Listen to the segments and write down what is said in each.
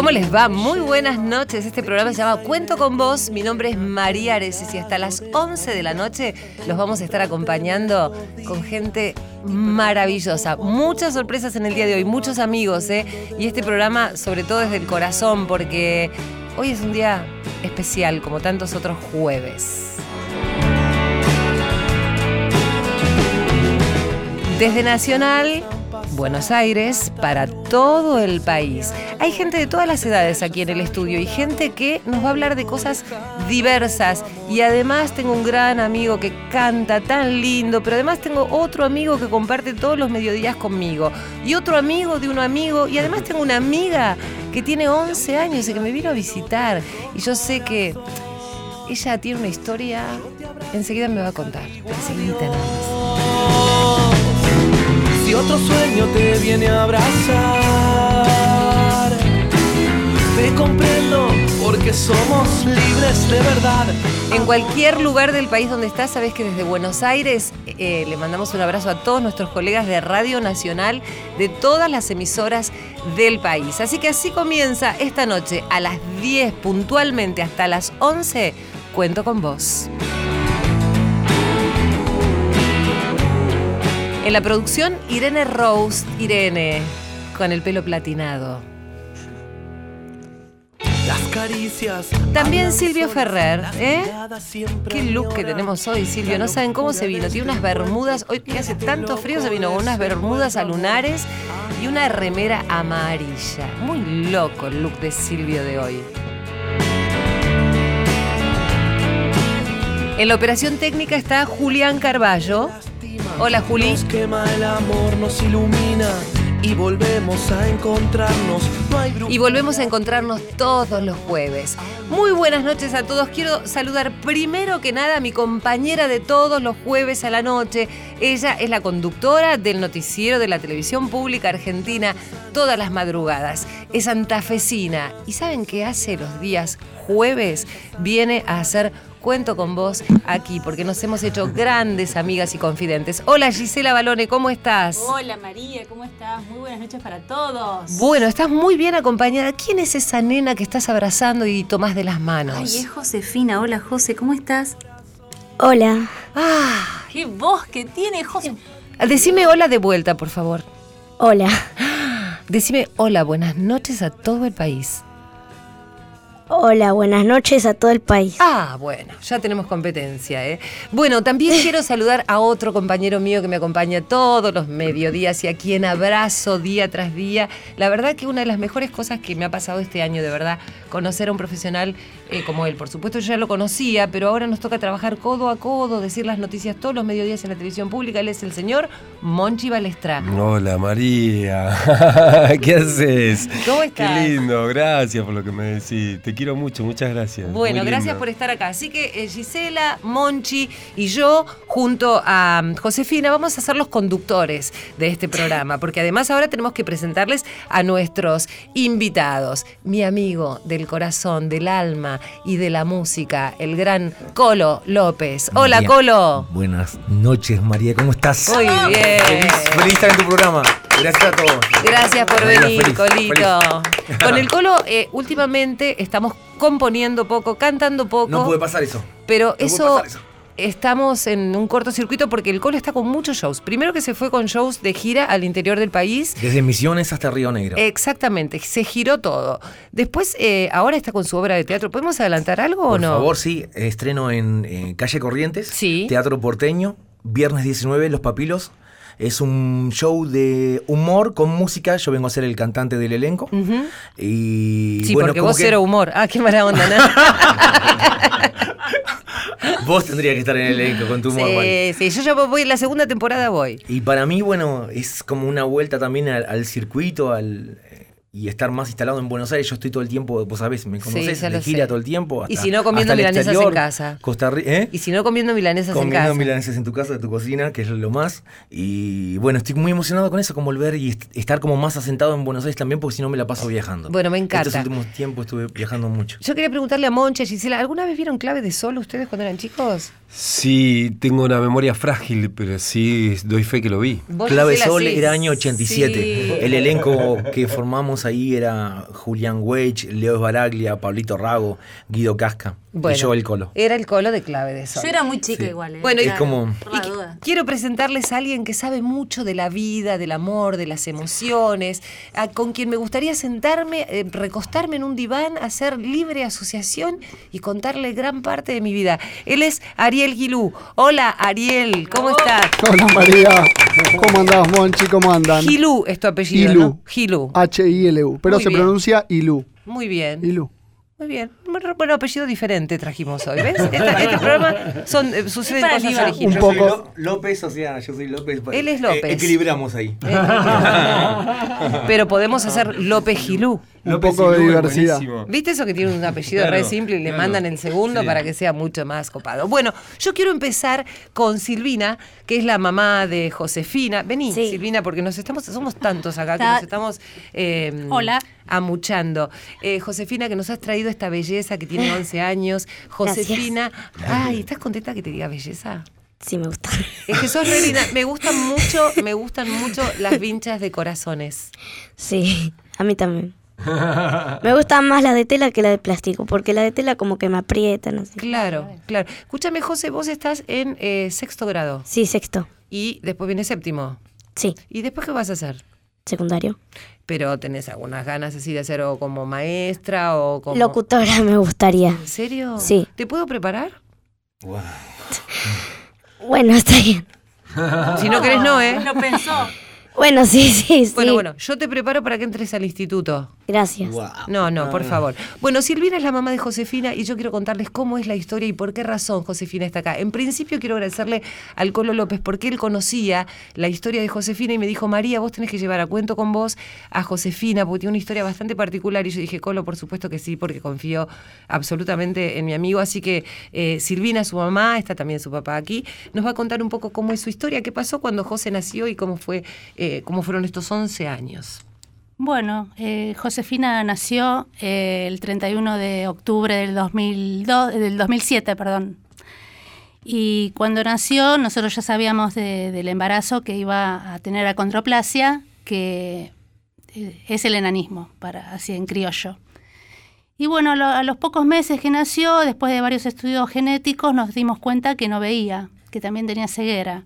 ¿Cómo les va? Muy buenas noches. Este programa se llama Cuento con vos. Mi nombre es María Areces y hasta las 11 de la noche los vamos a estar acompañando con gente maravillosa. Muchas sorpresas en el día de hoy, muchos amigos, ¿eh? Y este programa, sobre todo desde el corazón, porque hoy es un día especial, como tantos otros jueves. Desde Nacional, Buenos Aires, para todo el país. Hay gente de todas las edades aquí en el estudio y gente que nos va a hablar de cosas diversas. Y además tengo un gran amigo que canta tan lindo, pero además tengo otro amigo que comparte todos los mediodías conmigo. Y otro amigo de un amigo. Y además tengo una amiga que tiene 11 años y que me vino a visitar. Y yo sé que ella tiene una historia, enseguida me va a contar. Enseguida nada más. Si otro sueño te viene a abrazar, te comprendo porque somos libres de verdad. En cualquier lugar del país donde estás, sabes que desde Buenos Aires eh, le mandamos un abrazo a todos nuestros colegas de Radio Nacional de todas las emisoras del país. Así que así comienza esta noche a las 10 puntualmente hasta las 11. Cuento con vos. En la producción, Irene Rose, Irene, con el pelo platinado. Las caricias. También Silvio Ferrer, ¿eh? Qué look que tenemos hoy, Silvio. No saben cómo se vino. Tiene unas bermudas. Hoy que hace tanto frío, se vino con unas bermudas a lunares y una remera amarilla. Muy loco el look de Silvio de hoy. En la operación técnica está Julián Carballo. Hola, Juli. Nos quema el amor, nos ilumina y volvemos a encontrarnos. No Y volvemos a encontrarnos todos los jueves. Muy buenas noches a todos. Quiero saludar primero que nada a mi compañera de todos los jueves a la noche. Ella es la conductora del noticiero de la televisión pública argentina todas las madrugadas. Es santafesina. ¿Y saben qué hace los días jueves? Viene a hacer Cuento con vos aquí porque nos hemos hecho grandes amigas y confidentes. Hola Gisela Balone, ¿cómo estás? Hola María, ¿cómo estás? Muy buenas noches para todos. Bueno, estás muy bien acompañada. ¿Quién es esa nena que estás abrazando y tomás de las manos? Ay, es Josefina. Hola José, ¿cómo estás? Hola. Ah, ¡Qué voz que tiene José! decime hola de vuelta, por favor. Hola. Decime hola, buenas noches a todo el país. Hola, buenas noches a todo el país. Ah, bueno, ya tenemos competencia, ¿eh? Bueno, también quiero saludar a otro compañero mío que me acompaña todos los mediodías y a quien abrazo día tras día. La verdad que una de las mejores cosas que me ha pasado este año, de verdad, conocer a un profesional eh, como él. Por supuesto, yo ya lo conocía, pero ahora nos toca trabajar codo a codo, decir las noticias todos los mediodías en la televisión pública. Él es el señor Monchi Balestra. Hola María, ¿qué haces? ¿Cómo estás? Qué lindo, gracias por lo que me decís. Te quiero mucho, muchas gracias. Bueno, gracias por estar acá. Así que eh, Gisela, Monchi y yo, junto a mm, Josefina, vamos a ser los conductores de este programa, porque además ahora tenemos que presentarles a nuestros invitados. Mi amigo del corazón, del alma y de la música, el gran Colo López. Hola, María. Colo. Buenas noches, María, ¿cómo estás? Muy bien. Feliz, feliz estar en tu programa. Gracias a todos. Gracias por María, venir, feliz, Colito. feliz. Con el Colo, eh, últimamente estamos componiendo poco, cantando poco. No puede pasar eso. Pero No eso, estamos en un cortocircuito porque el Colo está con muchos shows. Primero que se fue con shows de gira al interior del país. Desde Misiones hasta Río Negro. Exactamente, se giró todo. Después, eh, ahora está con su obra de teatro. ¿Podemos adelantar algo o Por no? favor, sí, estreno en, eh, Calle Corrientes, Sí. Teatro Porteño, viernes 19, Los Papilos. Es un show de humor con música. Yo vengo a ser el cantante del elenco. Y Sí, bueno, porque vos que cero humor. Ah, qué mala onda, ¿no? Vos tendrías que estar en el elenco con tu humor, sí, sí, yo ya voy, la segunda temporada voy. Y para mí, bueno, es como una vuelta también al, al circuito, al, y estar más instalado en Buenos Aires. Yo estoy todo el tiempo, vos sabés, me conocés, de lo gira sé. todo el tiempo. Y hasta- si no, comiendo milanesas en exterior, casa. Costa Rica, ¿eh? Y si no comiendo milanesas en Comiendo casa. milanesas en tu casa, en tu cocina, que es lo más. Y bueno, estoy muy emocionado con eso, con volver y est- estar como más asentado en Buenos Aires también, porque si no me la paso viajando. Bueno, me encanta. Estos últimos tiempos estuve viajando mucho. Yo quería preguntarle a Moncha, Gisela, ¿alguna vez vieron clave de sol ustedes cuando eran chicos? Sí, tengo una memoria frágil, pero sí doy fe que lo vi. Clave Sol era año 87. Sí. El elenco que formamos ahí era Julián Weich, Leo Baraglia, Pablito Rago, Guido Casca Bueno, y yo el Colo. Era el colo de clave de sol. Yo era muy chica Sí. igual. ¿eh? Bueno, y- Es como- Y quiero presentarles a alguien que sabe mucho de la vida, del amor, de las emociones, a- con quien me gustaría sentarme, eh, recostarme en un diván, hacer libre asociación y contarle gran parte de mi vida. Él es Ariel Gilú. Hola, Ariel, ¿cómo estás? Hola María, ¿cómo andás Monchi? ¿Cómo andan? Gilú es tu apellido, Ilu. ¿no? Gilú. H-I-L-U, pero Muy se bien. pronuncia Ilu. Muy bien. Ilu. Muy bien. Bueno, bueno, apellido diferente trajimos hoy, ¿ves? Este, este programa son, eh, suceden cosas originales. Un poco- López, o sea, yo soy López. Él es López. Eh, equilibramos ahí. Pero podemos hacer López Gilú. Un poco de diversidad. buenísimo. ¿Viste eso que tiene un apellido re Claro, simple y le claro. mandan el segundo Sí. para que sea mucho más copado? Bueno, yo quiero empezar con Silvina, que es la mamá de Josefina. Vení, Sí. Silvina, porque nos estamos, somos tantos acá que nos estamos eh, Hola. amuchando. Eh, Josefina, que nos has traído esta belleza que tiene 11 años. Josefina, ay, ¿estás contenta que te diga belleza? Sí, me gusta. Es que sos re linda. Me gustan mucho, me gustan mucho las vinchas de corazones. Sí, a mí también. Me gustan más las de tela que la de plástico, porque la de tela como que me aprietan así. Claro, claro. Escúchame, José, vos estás en eh, sexto grado Sí, sexto. y después viene séptimo. Sí, ¿Y después qué vas a hacer? secundario. Pero tenés algunas ganas así de hacer o como maestra o como... Locutora me gustaría. ¿En serio? Sí. ¿Te puedo preparar? Bueno, está bien. Si no querés, no, ¿eh? Lo pensó. Bueno, sí, sí, sí. Bueno, bueno, yo te preparo para que entres al instituto. Gracias. No, no, por favor. Bueno, Silvina es la mamá de Josefina y yo quiero contarles cómo es la historia y por qué razón Josefina está acá. En principio quiero agradecerle al Colo López porque él conocía la historia de Josefina y me dijo, María, vos tenés que llevar a cuento con vos a Josefina porque tiene una historia bastante particular. Y yo dije, Colo, por supuesto que sí, porque confío absolutamente en mi amigo. Así que eh, Silvina, su mamá, está también su papá aquí, nos va a contar un poco cómo es su historia, qué pasó cuando José nació y cómo, fue, eh, cómo fueron estos 11 años. Bueno, eh, Josefina nació eh, el 31 de octubre del, 2002, del 2007, perdón. Y cuando nació, nosotros ya sabíamos de- del embarazo que iba a tener acondroplasia, que eh, es el enanismo, para así en criollo. Y bueno, a los pocos meses que nació, después de varios estudios genéticos, nos dimos cuenta que no veía, que también tenía ceguera.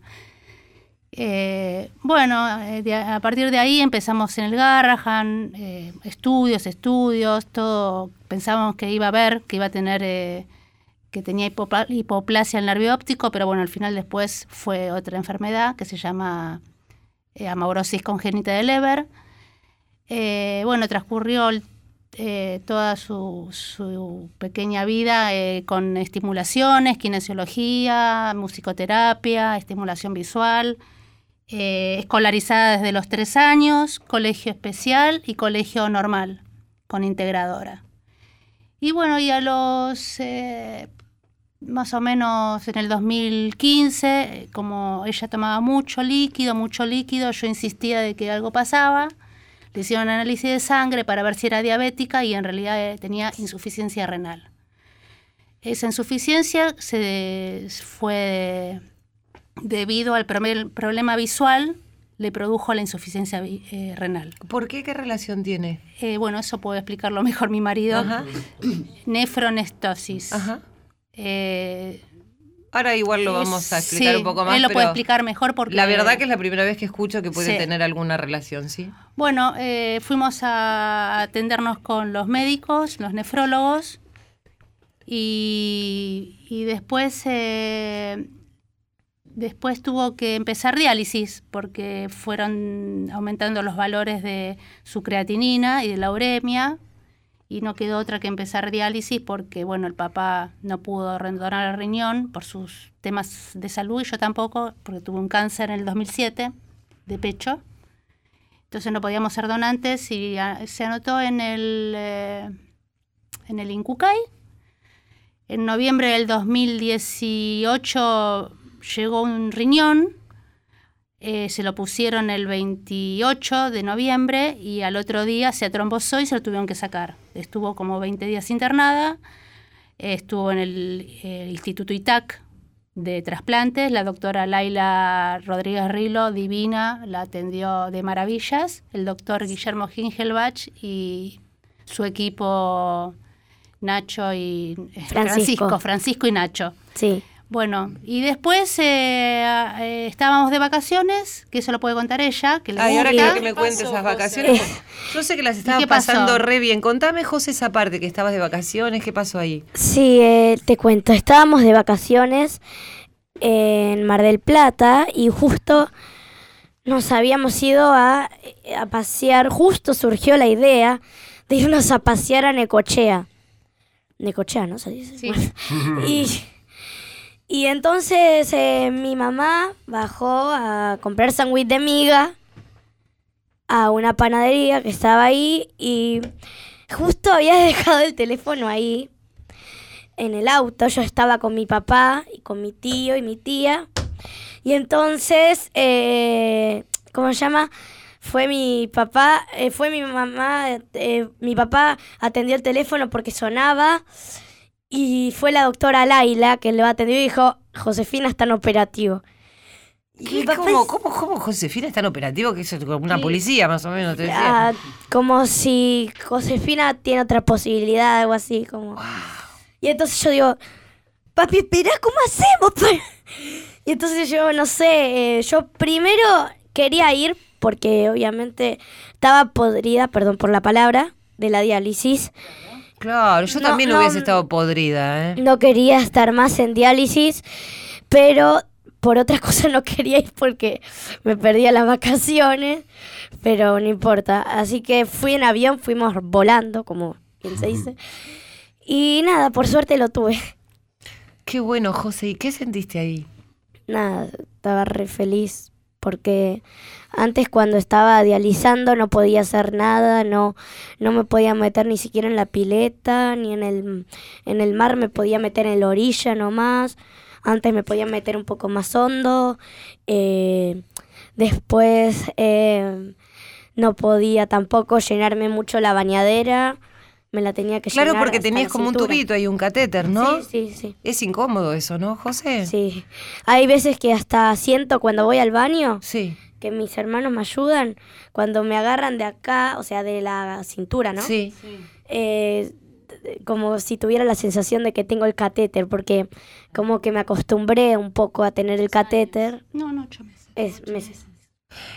Eh, bueno, eh, de a partir de ahí empezamos en el Garrahan, eh, estudios, estudios, todo. Pensábamos que iba a ver, que iba a tener, que tenía hipopla- hipoplasia del nervio óptico, pero bueno, al final después fue otra enfermedad que se llama amaurosis congénita del Leber. Bueno, transcurrió toda su, su pequeña vida con estimulaciones, kinesiología, musicoterapia, estimulación visual, eh, escolarizada desde los tres años, colegio especial y colegio normal, con integradora. Y bueno, y a los eh, más o menos en el 2015, eh, como ella tomaba mucho líquido, mucho líquido, yo insistía de que algo pasaba. Le hicieron análisis de sangre para ver si era diabética y en realidad eh, tenía insuficiencia renal. Esa insuficiencia se fue debido al proble- problema visual, le produjo la insuficiencia eh, renal. ¿Por qué? ¿Qué relación tiene? Eh, bueno, eso puede explicarlo mejor mi marido. Ajá. Nefronestosis. Ajá. Eh, Ahora igual lo vamos a explicar sí, un poco más. Él lo pero puede explicar mejor porque... La verdad que es la primera vez que escucho que puede Sí. tener alguna relación, ¿sí? Bueno, fuimos a atendernos con los médicos, los nefrólogos, y, y después, después tuvo que empezar diálisis porque fueron aumentando los valores de su creatinina y de la uremia, y no quedó otra que empezar diálisis porque, bueno, el papá no pudo donar el riñón por sus temas de salud y yo tampoco, porque tuve un cáncer en el 2007 de pecho. entonces no podíamos ser donantes y a- se anotó en el, eh, en el Incucay. En noviembre del 2018 llegó un riñón, eh, se lo pusieron el 28 de noviembre y al otro día se atrombosó y se lo tuvieron que sacar. Estuvo como 20 días internada, eh, estuvo en el Instituto ITAC de trasplantes, la doctora Laila Rodríguez Rilo, divina, la atendió de maravillas, el doctor Guillermo Gingelbach y su equipo Nacho y eh, Francisco. Francisco, Francisco y Nacho. Sí. Bueno, y después eh, eh, estábamos de vacaciones, que eso lo puede contar ella. Que Ay, ahora quiero que me cuentes esas vacaciones. Yo sé que las estabas pasando re bien. Contame, José, esa parte que estabas de vacaciones. ¿Qué pasó ahí? Sí, eh, te cuento, estábamos de vacaciones en Mar del Plata y justo nos habíamos ido a, a pasear, justo surgió la idea de irnos a pasear a Necochea. Necochea, ¿no se dice? Sí. Y, y entonces eh, mi mamá bajó a comprar sándwich de miga a una panadería que estaba ahí y justo había dejado el teléfono ahí en el auto. Yo estaba con mi papá y con mi tío y mi tía. Y entonces, eh, ¿cómo se llama? Fue mi papá, eh, fue mi mamá, eh, mi papá atendió el teléfono porque sonaba y fue la doctora Laila que lo atendió y dijo, Josefina está en operativo. Y mi ¿Qué, papá ¿Cómo, cómo, cómo Josefina es tan operativo que eso es como una policía, más o menos? Te decía. Ah, como si Josefina tiene otra posibilidad, algo así, como. Y entonces yo digo, papi, espera, ¿cómo hacemos? pa-?" Y entonces yo, no sé, eh, yo primero quería ir porque obviamente estaba podrida, perdón por la palabra, de la diálisis. Claro, yo No, también no, hubiese estado podrida, ¿eh? No quería estar más en diálisis, pero por otras cosas no quería ir porque me perdía las vacaciones, pero no importa. Así que fui en avión, fuimos volando, como quien se dice. Y nada, por suerte lo tuve. Qué bueno, José. ¿Y qué sentiste ahí? Nada, estaba re feliz porque antes cuando estaba dializando no podía hacer nada, no, no me podía meter ni siquiera en la pileta, ni en el, en el mar me podía meter en la orilla nomás. Antes me podía meter un poco más hondo. eh, después eh, no podía tampoco llenarme mucho la bañadera. Me la tenía que Claro, llenar porque tenías como un tubito y un catéter, ¿no? Sí, sí, sí. Es incómodo eso, ¿no, José? Sí. Hay veces que hasta siento cuando voy al baño Sí, que mis hermanos me ayudan cuando me agarran de acá, o sea, de la cintura, ¿no? sí. Eh, como si tuviera la sensación de que tengo el catéter, porque como que me acostumbré un poco a tener el catéter. No, no, ocho meses. Es meses.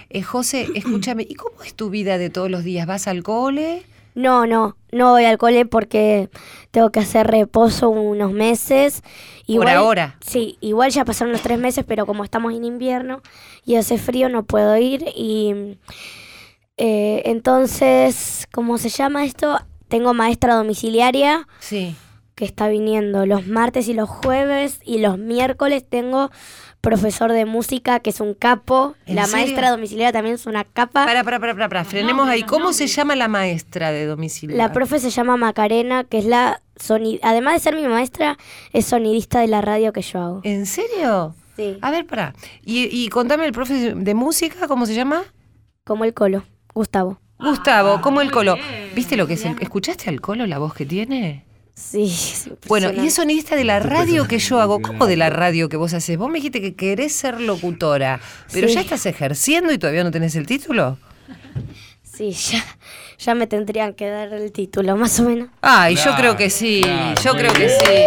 Eh, José, escúchame, ¿y cómo es tu vida de todos los días? ¿Vas al cole? No, no, no voy al cole porque tengo que hacer reposo unos meses. Por ahora. Sí, igual ya pasaron los tres meses, pero como estamos en invierno y hace frío no puedo ir. Y eh, entonces, ¿cómo se llama esto? Tengo maestra domiciliaria Sí. Que está viniendo los martes y los jueves y los miércoles tengo profesor de música que es un capo. ¿En La serio? maestra domiciliaria también es una capa. Para, para, para, para, para, frenemos ahí. ¿Cómo se llama la maestra de domicilio? La profe se llama Macarena, que es la soni además de ser mi maestra, es sonidista de la radio que yo hago. ¿En serio? Sí. A ver, para. Y, y contame el profe de música, ¿cómo se llama? Como el colo, Gustavo. Gustavo, ¿cómo el colo? ¿Viste lo que es el... ¿Escuchaste al colo la voz que tiene? Sí. es Bueno, y es sonidista de la radio que yo hago. ¿Cómo de la radio que vos haces? Vos me dijiste que querés ser locutora, pero Sí. ya estás ejerciendo y todavía no tenés el título. Sí, ya, ya me tendrían que dar el título, más o menos. Ay, yo creo que sí, yo creo que sí.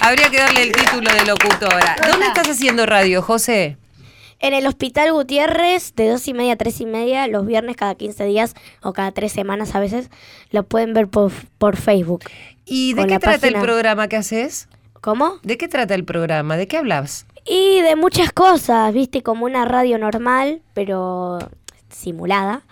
Habría que darle el título de locutora. ¿Dónde estás haciendo radio, José? En el Hospital Gutiérrez, de dos y media a tres y media, los viernes cada 15 días o cada tres semanas a veces, lo pueden ver por, por Facebook. ¿Y de qué trata el programa que haces? ¿Cómo? ¿De qué trata el programa? ¿De qué hablas? Y de muchas cosas, viste, como una radio normal, pero simulada.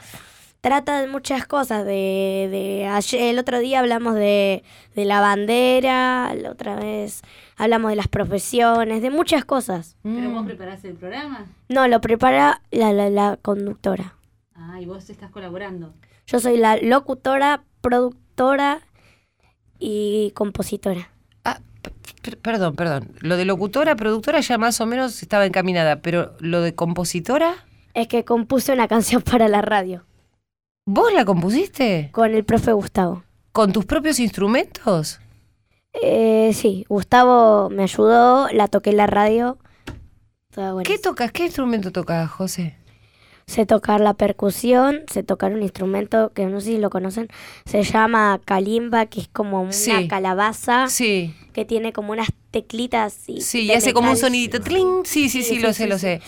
Trata de muchas cosas, de, de ayer, el otro día hablamos de, de la bandera, la otra vez hablamos de las profesiones, de muchas cosas. ¿Pero vos preparás el programa? No, lo prepara la, la, la conductora. Ah, y vos estás colaborando. Yo soy la locutora, productora y compositora. Ah, perdón, perdón. Lo de locutora, productora ya más o menos estaba encaminada, pero lo de compositora, Es que compuse una canción para la radio ¿vos la compusiste? con el profe Gustavo. ¿Con tus propios instrumentos? Eh, sí, Gustavo me ayudó, la toqué en la radio. ¿Qué tocas? ¿Qué instrumento tocas, José? Sé tocar la percusión, sé tocar un instrumento que no sé si lo conocen, se llama kalimba, que es como una Sí. calabaza Sí, que tiene como unas teclitas y, sí, y hace como un sonidito. ¡tling! Sí, sí, sí, Sí, lo sé, lo sé.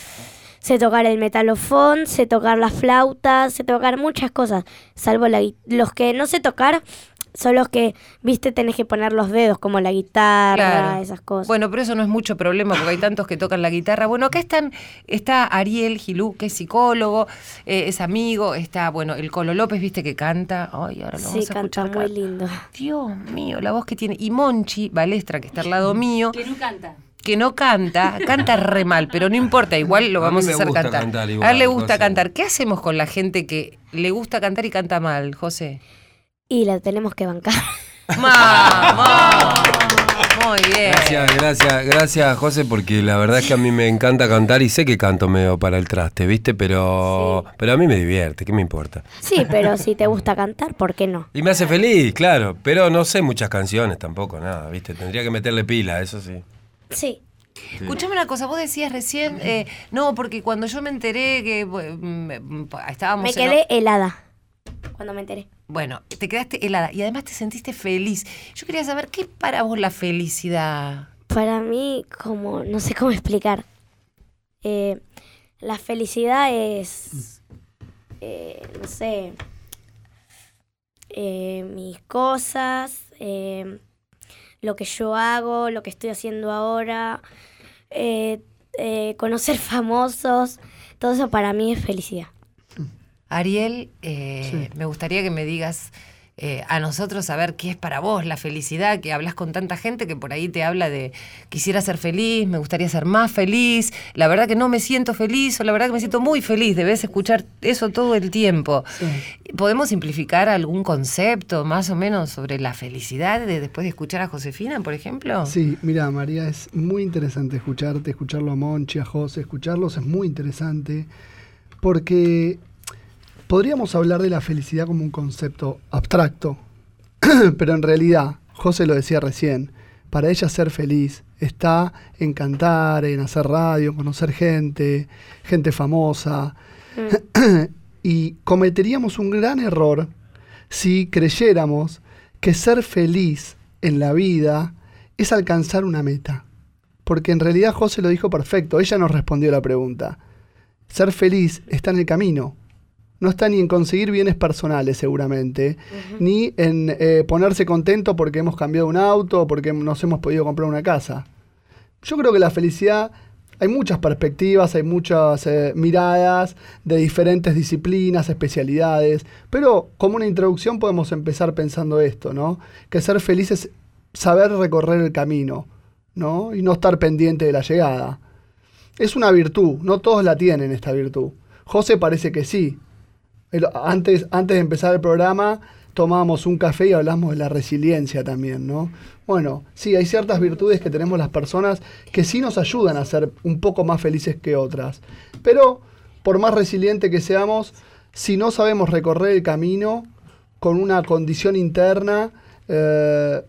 Sé tocar el metalofón, sé tocar la flauta, sé tocar muchas cosas, salvo la los que no sé tocar son los que, viste, tenés que poner los dedos, como la guitarra, Claro. esas cosas. Bueno, pero eso no es mucho problema porque hay tantos que tocan la guitarra. Bueno, acá están, está Ariel Gilú, que es psicólogo, eh, es amigo, está, bueno, el Colo López, viste que canta. Ay, ahora lo sí, vamos a canta escuchar. muy lindo. Dios mío, la voz que tiene. Y Monchi, Balestra, que está al lado mío, Que no canta. que no canta, canta re mal, pero no importa, igual lo A mí vamos a, hacer gusta cantar. cantar a él le gusta José. cantar. ¿Qué hacemos con la gente que le gusta cantar y canta mal, José? Y la tenemos que bancar. ¡Mamá! Muy bien. Gracias, gracias, gracias, José, porque la verdad es que a mí me encanta cantar y sé que canto medio para el traste, ¿viste? Pero, Sí. pero a mí me divierte, ¿qué me importa? Sí, pero si te gusta cantar, ¿por qué no? Y me hace feliz, claro, pero no sé muchas canciones tampoco, nada, ¿viste? Tendría que meterle pila, eso sí. Sí. Escuchame una cosa, vos decías recién, eh, no, porque cuando yo me enteré que eh, mm, estábamos... Me en- quedé helada cuando me enteré. Bueno, te quedaste helada y además te sentiste feliz. Yo quería saber, ¿qué es para vos la felicidad? Para mí, como, no sé cómo explicar. Eh, la felicidad es, eh, no sé, eh, mis cosas, eh, lo que yo hago, lo que estoy haciendo ahora, eh, conocer famosos, todo eso para mí es felicidad. Ariel, eh, me gustaría que me digas eh, a nosotros saber qué es para vos la felicidad, que hablas con tanta gente que por ahí te habla de quisiera ser feliz, me gustaría ser más feliz, la verdad que no me siento feliz o la verdad que me siento muy feliz, debes escuchar eso todo el tiempo. ¿Podemos simplificar algún concepto más o menos sobre la felicidad de, después de escuchar a Josefina, por ejemplo? Sí, mira, María, es muy interesante escucharte, escucharlo a Monchi, a José, escucharlos es muy interesante porque podríamos hablar de la felicidad como un concepto abstracto, pero en realidad, José lo decía recién, para ella ser feliz está en cantar, en hacer radio, en conocer gente, gente famosa, y cometeríamos un gran error si creyéramos que ser feliz en la vida es alcanzar una meta. Porque en realidad José lo dijo perfecto, ella nos respondió la pregunta. Ser feliz está en el camino. No está ni en conseguir bienes personales seguramente, ni en eh, ponerse contento porque hemos cambiado un auto o porque nos hemos podido comprar una casa. Yo creo que la felicidad, hay muchas perspectivas, hay muchas eh, miradas de diferentes disciplinas, especialidades, pero como una introducción podemos empezar pensando esto, ¿no? Que ser feliz es saber recorrer el camino, ¿no? Y no estar pendiente de la llegada. Es una virtud, no todos la tienen esta virtud. José parece que sí. Antes, antes de empezar el programa tomábamos un café y hablamos de la resiliencia también, ¿no? Bueno, sí, hay ciertas virtudes que tenemos las personas que sí nos ayudan a ser un poco más felices que otras. Pero, por más resiliente que seamos, si no sabemos recorrer el camino con una condición interna, eh,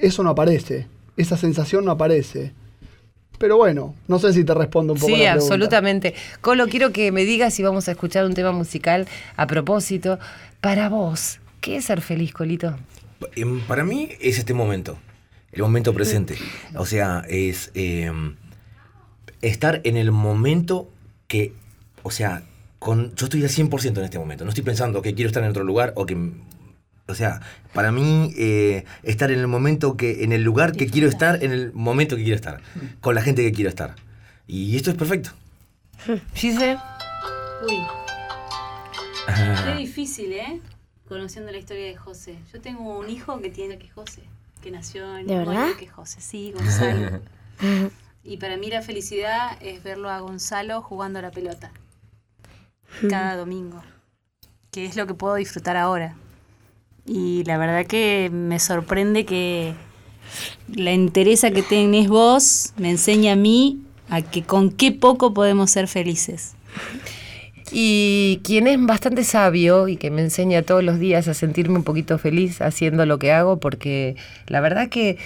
eso no aparece. Esa sensación no aparece. Pero bueno, no sé si te respondo un poco Sí, la absolutamente. Colo, quiero que me digas si vamos a escuchar un tema musical a propósito. Para vos, ¿qué es ser feliz, Colito? Em, Para mí es este momento, el momento presente. O sea, es em, estar en el momento que, o sea, con, yo estoy al 100% en este momento. No estoy pensando que quiero estar en otro lugar o que... O sea, para mí eh, estar en el momento que, en el lugar que quiero estar, en el momento que quiero estar, con la gente que quiero estar. Y esto es perfecto. Gise, Uy. Qué difícil, ¿eh? Conociendo la historia de José. Yo tengo un hijo que tiene que es José, que nació en ¿De verdad? que José, sí, Gonzalo. y para mí la felicidad es verlo a Gonzalo jugando a la pelota. cada domingo, que es lo que puedo disfrutar ahora. Y la verdad que me sorprende que la entereza que tenés vos me enseña a mí a que con qué poco podemos ser felices. Y quien es bastante sabio y que me enseña todos los días a sentirme un poquito feliz haciendo lo que hago, porque la verdad que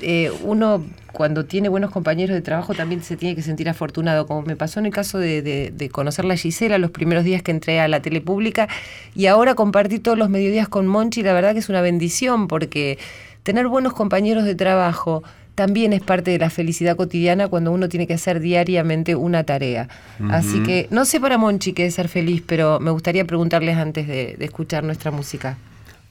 eh, uno cuando tiene buenos compañeros de trabajo también se tiene que sentir afortunado, como me pasó en el caso de, de, de conocer a Gisela los primeros días que entré a la tele pública y ahora compartir todos los mediodías con Monchi, la verdad que es una bendición porque tener buenos compañeros de trabajo, también es parte de la felicidad cotidiana cuando uno tiene que hacer diariamente una tarea. Así que no sé para Monchi qué es ser feliz, pero me gustaría preguntarles antes de, de, escuchar nuestra música.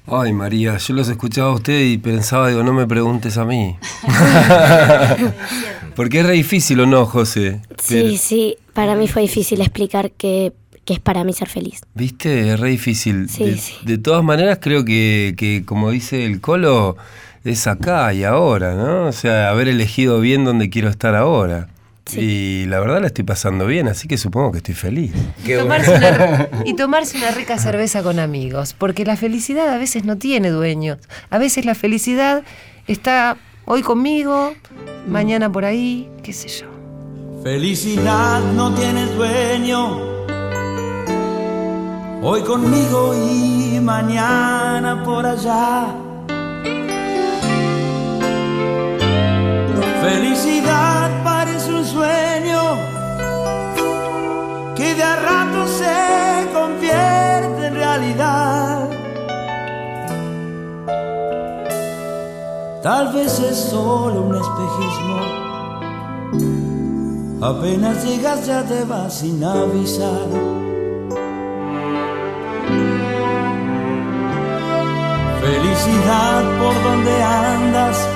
Ay, María, yo los escuchaba a usted y pensaba, digo, no me preguntes a mí. Porque es re difícil, ¿o no, José? Sí, Pero... sí, para mí fue difícil explicar que, que, es para mí ser feliz. ¿Viste? Es re difícil. Sí, de, sí. de todas maneras, creo que, que, como dice el Colo, es acá y ahora, ¿no? O sea, haber elegido bien donde quiero estar ahora. Sí. Y la verdad la estoy pasando bien, así que supongo que estoy feliz. Y tomarse, una, y tomarse, una, rica cerveza con amigos, porque la felicidad a veces no tiene dueños. A veces la felicidad está hoy conmigo, mañana por ahí, qué sé yo. Felicidad no tiene dueño. Hoy conmigo y mañana por allá. Felicidad Tal vez es solo un espejismo. Apenas llegas ya te vas sin avisar. Felicidad por donde andas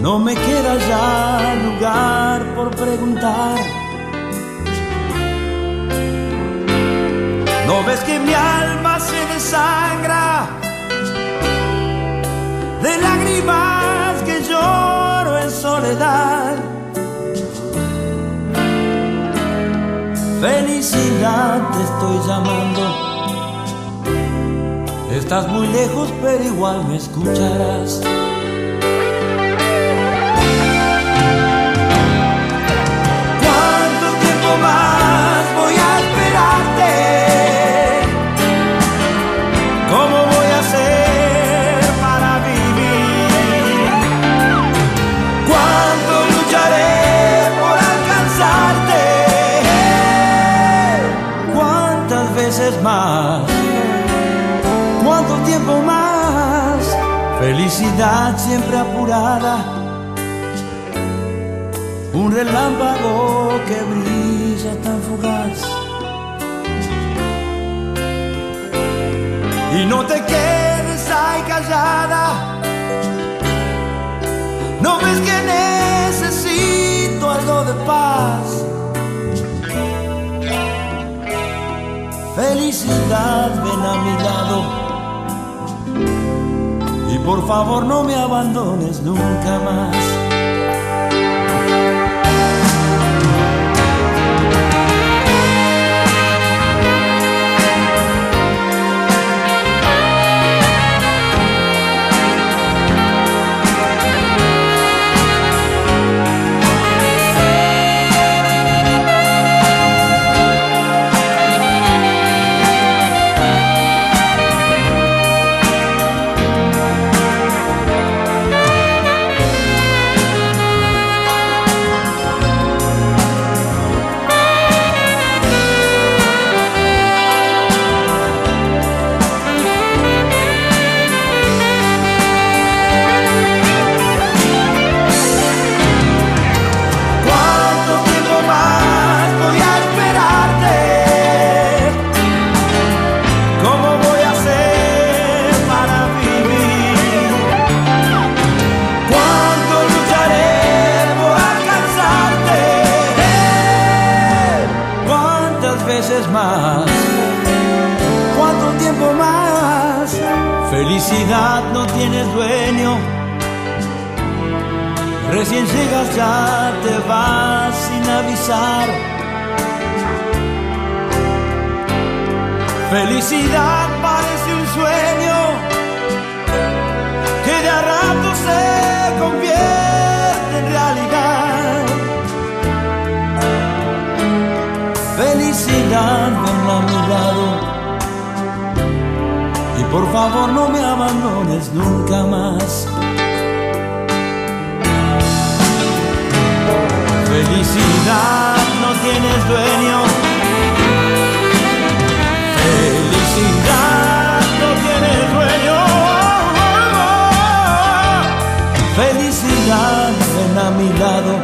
no me queda ya lugar por preguntar. ¿No ves que mi alma se desangra de lágrimas que lloro en soledad? Felicidad te estoy llamando. Estás muy lejos, pero igual me escucharás. más Felicidad siempre apurada un relámpago que brilla tan fugaz. Y no te quedes ahí callada. No ves que necesito algo de paz. Felicidad, ven a mi lado. Por favor no me abandones nunca más. Recién llegas ya te vas sin avisar. felicidad parece un sueño que de a rato se convierte en realidad. Felicidad, ven a mi lado. Y por favor no me abandones nunca más. Felicidad, no tienes dueño. Felicidad, no tienes dueño. Felicidad, ven a mi lado.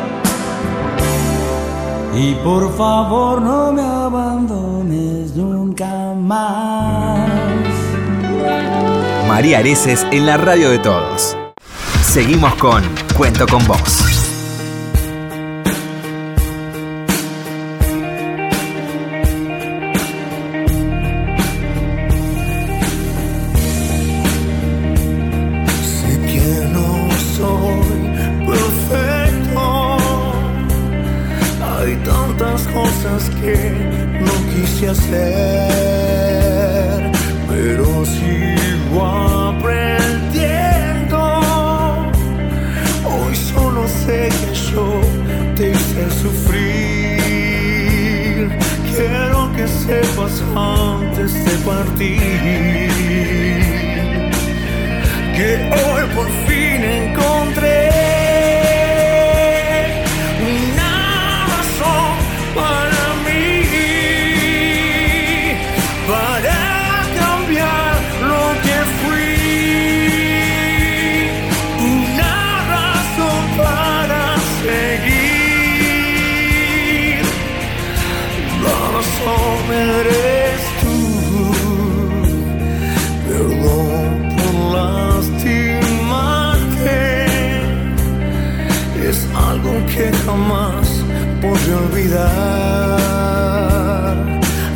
Y por favor no me abandones nunca más. María Areces en la radio de todos. Seguimos con Cuento con vos. Que hoy por fin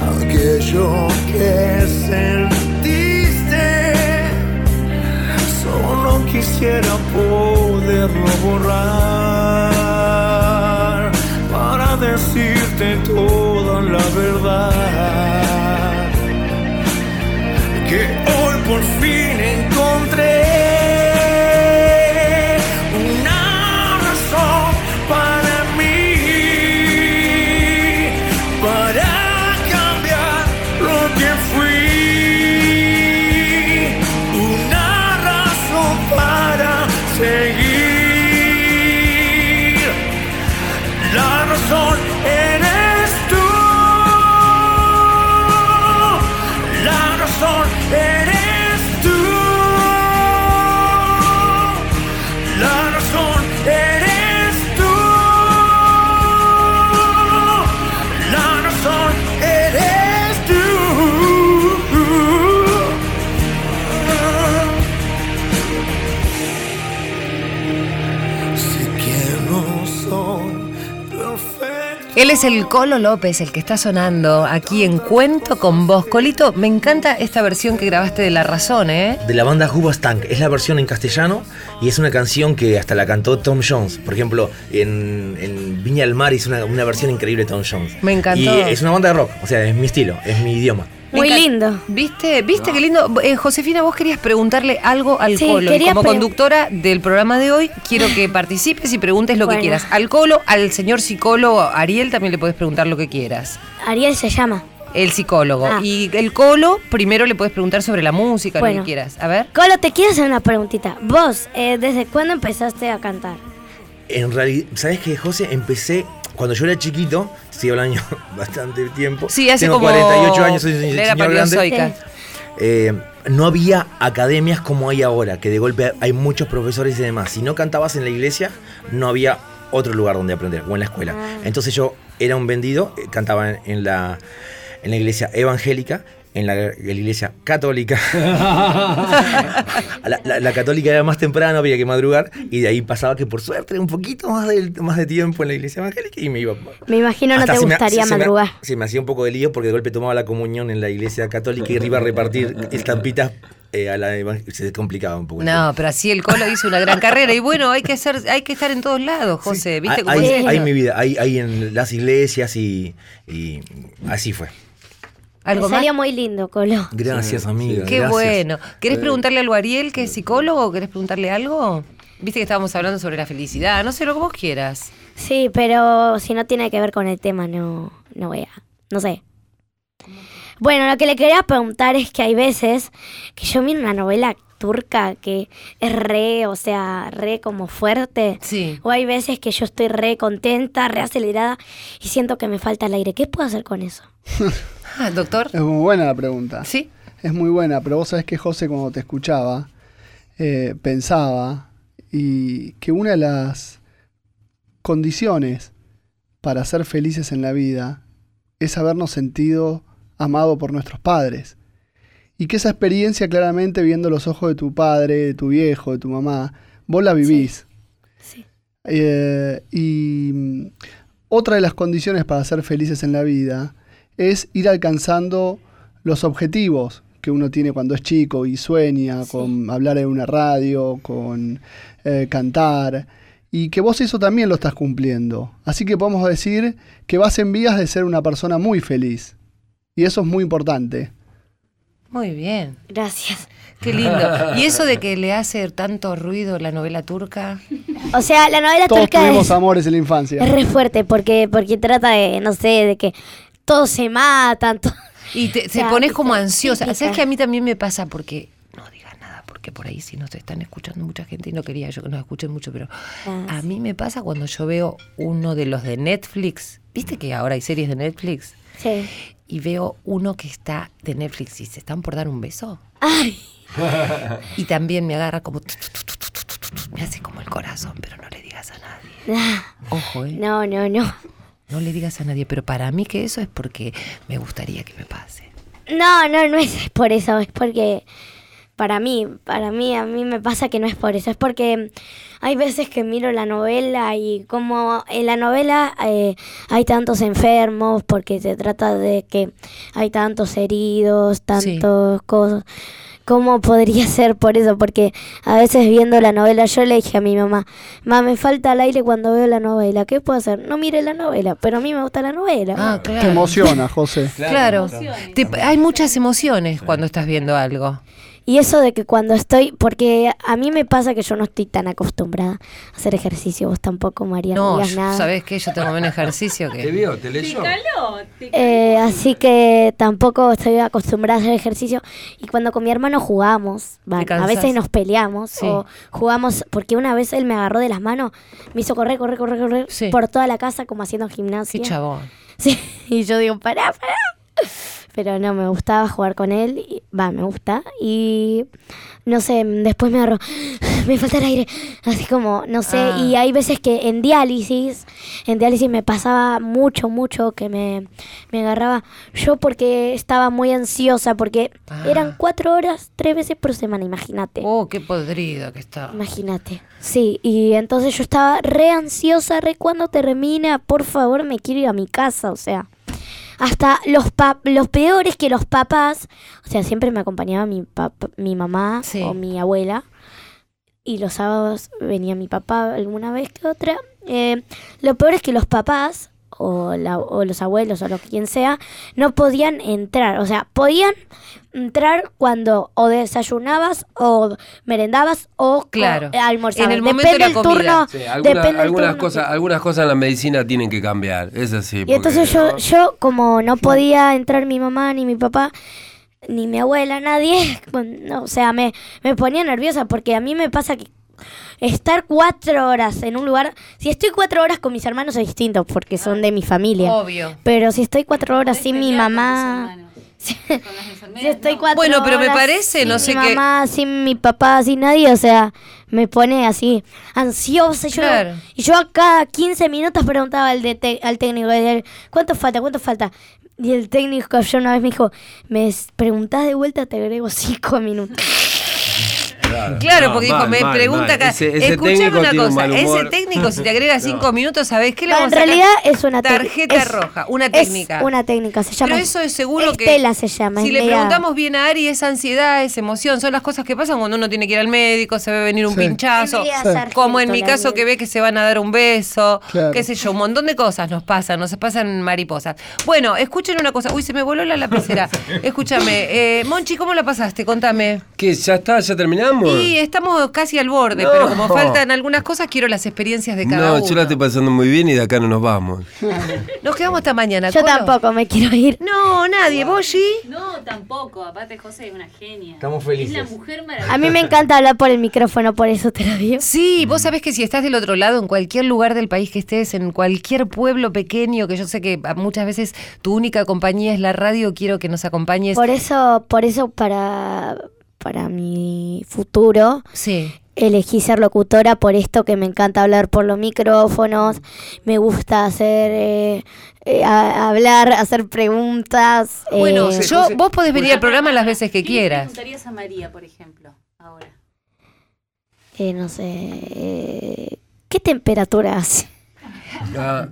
Aquello que sentiste Solo quisiera poderlo borrar Para decirte toda la verdad es el Colo López, el que está sonando aquí en Cuento con vos. Colito, me encanta esta versión que grabaste de La Razón, ¿eh? De la banda Hoobastank. Es la versión en castellano y es una canción que hasta la cantó Tom Jones. Por ejemplo, en, en Viña del Mar hizo una, una versión increíble de Tom Jones. Me encantó. Y es una banda de rock, o sea, es mi estilo, es mi idioma. Muy lindo. ¿Viste? ¿Viste qué lindo? Eh, Josefina, vos querías preguntarle algo al Sí, Colo. Como conductora del programa de hoy, quiero que participes y preguntes lo que quieras. Al Colo, al señor psicólogo Ariel también le puedes preguntar lo que quieras. Ariel se llama. El psicólogo. Ah. Y el Colo, primero le puedes preguntar sobre la música, lo que quieras. A ver. Colo, te quiero hacer una preguntita. Vos, eh, ¿desde cuándo empezaste a cantar? En realidad, ¿sabes qué, José? Empecé cuando yo era chiquito, estoy hablando bastante tiempo. Sí, hace Tengo como 48 años, soy señor era grande. Eh, no había academias como hay ahora, que de golpe hay muchos profesores y demás. Si no cantabas en la iglesia, no había otro lugar donde aprender, o en la escuela. Entonces yo era un vendido, eh, cantaba en la, en la iglesia evangélica, en la, en la iglesia católica. la, la- la católica era más temprano, había que madrugar, y de ahí pasaba que por suerte un poquito más de, más de tiempo en la iglesia evangélica y me iba. Me imagino no te me- gustaría se me- madrugar. Se me hacía un poco de lío porque de golpe tomaba la comunión en la iglesia católica y iba a repartir estampitas eh, a la se complicaba un poco. No, pero así el Colo hizo una gran carrera. Y bueno, hay que ser, hay que estar en todos lados, José. ¿Viste cómo Ahí, es esto? ahí mi vida, ahí, ahí en las iglesias y, y así fue. ¿Algo Me más? salió muy lindo, Colo. Gracias, amiga. Qué gracias. bueno. ¿Querés preguntarle algo a Ariel, que es psicólogo? ¿Querés preguntarle algo? Viste que estábamos hablando sobre la felicidad. No sé, lo que vos quieras. Sí, pero si no tiene que ver con el tema, no, no voy a. No sé. Bueno, lo que le quería preguntar es que hay veces que yo miro una novela turca que es re, o sea, re como fuerte. Sí. O hay veces que yo estoy re contenta, re acelerada y siento que me falta el aire. ¿Qué puedo hacer con eso? Ah, doctor. Es muy buena la pregunta. Sí. Es muy buena, pero vos sabés que José cuando te escuchaba eh, pensaba y que una de las condiciones para ser felices en la vida es habernos sentido amado por nuestros padres. Y que esa experiencia claramente viendo los ojos de tu padre, de tu viejo, de tu mamá, vos la vivís. Sí. Eh, y mm, otra de las condiciones para ser felices en la vida es ir alcanzando los objetivos que uno tiene cuando es chico y sueña con hablar en una radio, con eh, cantar, y que vos eso también lo estás cumpliendo. Así que podemos decir que vas en vías de ser una persona muy feliz. Y eso es muy importante. Muy bien. Gracias. Qué lindo. ¿Y eso de que le hace tanto ruido la novela turca? O sea, la novela Todos turca tuvimos es, amores en la infancia. es re fuerte porque, porque trata de, no sé, de que todos se matan. Todo. Y te, o pones como ansiosa. ¿Sabes que a mí también me pasa? Porque no digas nada, porque por ahí sí nos están escuchando mucha gente y no quería yo que nos escuchen mucho, pero a mí me pasa cuando yo veo uno de los de Netflix. ¿Viste que ahora hay series de Netflix? Sí. Y veo uno que está de Netflix y se están por dar un beso. Ay. y también me agarra como. Me hace como el corazón, pero no le digas a nadie. Ojo, ¿eh? No, no, no. No le digas a nadie, pero para mí que eso es porque me gustaría que me pase. No, no, no es por eso, es porque para mí, para mí, a mí me pasa que no es por eso, es porque hay veces que miro la novela y como en la novela eh, hay tantos enfermos, porque se trata de que hay tantos heridos, tantos cosas. ¿Cómo podría ser por eso? Porque a veces viendo la novela, yo le dije a mi mamá, mamá, me falta el aire cuando veo la novela, ¿qué puedo hacer? No mire la novela, pero a mí me gusta la novela. Ah, Te claro. emociona, José. Claro. Te- hay muchas emociones cuando estás viendo algo. Y eso de que cuando estoy, porque a mí me pasa que yo no estoy tan acostumbrada a hacer ejercicio, vos tampoco, María, no, No, nada. ¿sabés qué? Yo tengo menos ejercicio ¿Te que... vio? ¿Te leyó? Eh, así que tampoco estoy acostumbrada a hacer ejercicio. Y cuando con mi hermano jugamos, va, a veces nos peleamos Sí. o jugamos, porque una vez él me agarró de las manos, me hizo correr, correr, correr, correr Sí. por toda la casa como haciendo Qué gimnasia. chabón. Sí, y yo digo, pará, pará. Pero no, me gustaba jugar con él, va, me gusta. Y no sé, después me agarró, me falta el aire, así como, no sé. Ah. Y hay veces que en diálisis, en diálisis me pasaba mucho, mucho que me, me agarraba yo porque estaba muy ansiosa, porque Ah. eran cuatro horas, tres veces por semana, imagínate. Oh, qué podrido que está. Imagínate. Sí, y entonces yo estaba re ansiosa, re cuando termina, por favor, me quiero ir a mi casa, o sea. Hasta los pa los peores que los papás, o sea, siempre me acompañaba mi mi mamá Sí. o mi abuela. Y los sábados venía mi papá alguna vez que otra. Eh, lo peor es que los papás o, la- o los abuelos o lo que quien sea no podían entrar. O sea, podían entrar cuando o desayunabas o merendabas o Claro. eh, almorzabas. En el momento depende de la comida. turno. Sí, alguna- depende del algunas, turno cosas, que- algunas cosas en la medicina tienen que cambiar, es así. Y entonces yo, yo, como no podía entrar mi mamá ni mi papá, ni mi abuela, nadie, bueno, no, o sea, me, me ponía nerviosa porque a mí me pasa que estar cuatro horas en un lugar, si estoy cuatro horas con mis hermanos es distinto porque son de mi familia. Obvio. Pero si estoy cuatro horas sin mi mamá, si estoy cuatro Bueno, pero me horas parece, sin no sé mi qué- mamá, sin mi papá, sin nadie, o sea, me pone así ansiosa. y Yo, Claro. Y yo a cada 15 minutos preguntaba al, de te- al técnico, de- ¿cuánto falta? ¿Cuánto falta? Y el técnico yo una vez me dijo, me preguntás de vuelta, te agrego cinco minutos. Claro, No, porque dijo, mal, me mal, pregunta mal. acá. Ese- ese Escuchame una un cosa, ese técnico, si te agrega cinco minutos, ¿sabés qué le vamos en a sacar? realidad es una técnica. Tarjeta es- roja, una es técnica. una técnica, se llama. Pero eso es seguro que. Estela se llama. Si le media- preguntamos bien a Ari, es ansiedad, es emoción, son las cosas que pasan cuando uno tiene que ir al médico, se ve venir un Sí. pinchazo, sargento como en mi caso que ve que se van a dar un beso, Claro. qué sé yo, un montón de cosas nos pasan, nos pasan mariposas. Bueno, escuchen una cosa, uy, se me voló la lapicera. Escúchame, eh, Monchi, ¿cómo la pasaste? Contame. ¿Qué? ¿Ya está? ¿Ya terminamos? Y estamos casi al borde, No. pero como faltan algunas cosas, quiero las experiencias de cada No, uno. yo la estoy pasando muy bien y de acá no nos vamos. Nos quedamos hasta mañana. Yo Colo. tampoco me quiero ir. No, nadie. ¿Vos, G? No, tampoco. Aparte, José es una genia. Estamos Es felices. la mujer maravillosa. A mí me encanta hablar por el micrófono, por eso te lo digo. Sí, vos sabés que si estás del otro lado, en cualquier lugar del país que estés, en cualquier pueblo pequeño, que yo sé que muchas veces tu única compañía es la radio, quiero que nos acompañes. Por eso, por eso para, para mi futuro Sí. elegí ser locutora por esto que me encanta hablar por los micrófonos, me gusta hacer eh, eh, a- hablar, hacer preguntas. Bueno, eh, yo, vos podés venir al programa las veces que ¿Qué quieras. preguntarías a María, por ejemplo, ahora? eh, no sé, eh, ¿qué temperatura hace? Ah,